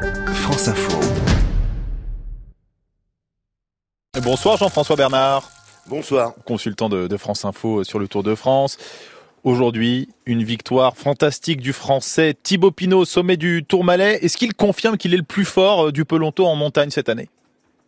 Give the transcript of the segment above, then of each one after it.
France Info. Bonsoir Jean-François Bernard. Bonsoir. Consultant de, de, France Info sur le Tour de France. Aujourd'hui, une victoire fantastique du Français Thibaut Pinot au sommet du Tourmalet. Est-ce qu'il confirme qu'il est le plus fort euh, du peloton en montagne cette année?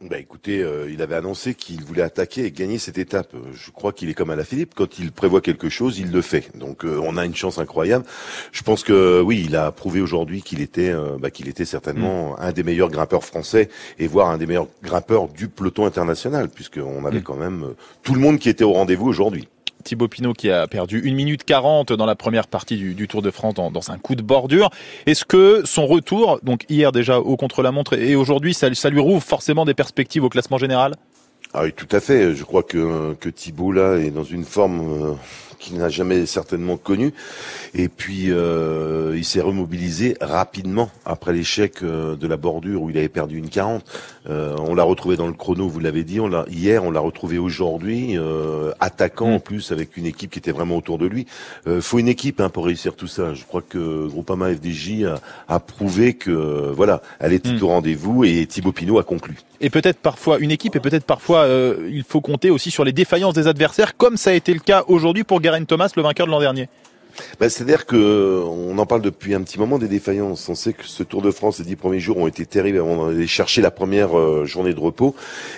Bah écoutez, euh, il avait annoncé qu'il voulait attaquer et gagner cette étape. Je crois qu'il est comme à la Philippe, quand il prévoit quelque chose, il le fait. Donc euh, on a une chance incroyable. Je pense que oui, il a prouvé aujourd'hui qu'il était, euh, bah, qu'il était certainement mm. un des meilleurs grimpeurs français et voire un des meilleurs grimpeurs du peloton international, puisqu'on avait mm. quand même tout le monde qui était au rendez-vous aujourd'hui. Thibaut Pinot qui a perdu 1 minute 40 dans la première partie du, Tour de France dans, un coup de bordure. Est-ce que son retour, donc hier déjà au contre-la-montre et aujourd'hui, ça, lui rouvre forcément des perspectives au classement général? Ah oui, tout à fait. Je crois que, que Thibaut là est dans une forme euh, qu'il n'a jamais certainement connue. Et puis euh, il s'est remobilisé rapidement après l'échec euh, de la bordure où il avait perdu une 40. Euh, on l'a retrouvé dans le chrono, vous l'avez dit. On l'a hier, on l'a retrouvé aujourd'hui, euh, attaquant en mm. plus avec une équipe qui était vraiment autour de lui. Euh, faut une équipe hein, pour réussir tout ça. Je crois que Groupama FDJ a, a prouvé que voilà, elle était mm. au rendez-vous et Thibaut Pinot a conclu et peut-être parfois une équipe et peut-être parfois euh, il faut compter aussi sur les défaillances des adversaires comme ça a été le cas aujourd'hui pour Thomas, le vainqueur de l'an dernier. Bah, C'est-à-dire que on en parle depuis un petit moment des défaillances. On sait que ce Tour de France, les dix premiers jours ont été terribles avant d'aller chercher la première euh, journée de repos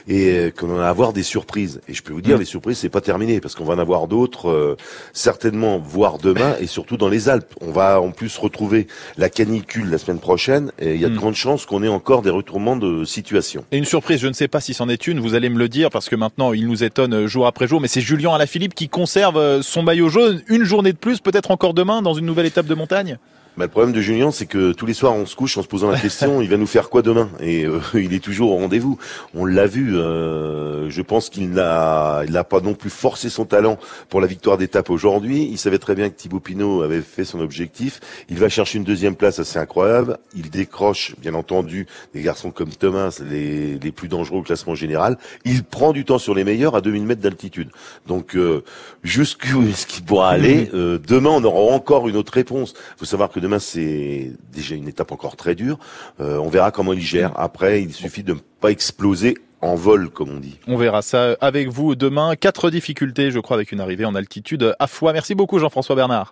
et euh, qu'on va avoir des surprises. Et je peux vous dire, mmh. les surprises, c'est pas terminé parce qu'on va en avoir d'autres, euh, certainement, voire demain et surtout dans les Alpes. On va en plus retrouver la canicule la semaine prochaine et il y a de mmh. grandes chances qu'on ait encore des retournements de situation. Et une surprise, je ne sais pas si c'en est une, vous allez me le dire parce que maintenant il nous étonne jour après jour, mais c'est Julien Alaphilippe qui conserve son maillot jaune une journée de plus, peut-être encore demain dans une nouvelle étape de montagne? Bah, le problème de Julien, c'est que tous les soirs, on se couche en se posant la question, il va nous faire quoi demain? Et euh, il est toujours au rendez-vous. On l'a vu. Euh, je pense qu'il n'a, il n'a pas non plus forcé son talent pour la victoire d'étape aujourd'hui. Il savait très bien que Thibaut Pinot avait fait son objectif. Il va chercher une deuxième place assez incroyable. Il décroche, bien entendu, des garçons comme Thomas, les, les plus dangereux au classement général. Il prend du temps sur les meilleurs à 2000 mètres d'altitude. Donc, euh, jusqu'où est-ce qu'il pourra aller? Euh, Demain, on aura encore une autre réponse. Il faut savoir que demain, c'est déjà une étape encore très dure. Euh, on verra comment il gère. Après, il suffit de ne pas exploser en vol, comme on dit. On verra ça avec vous demain. Quatre difficultés, je crois, avec une arrivée en altitude à fois. Merci beaucoup, Jean-François Bernard.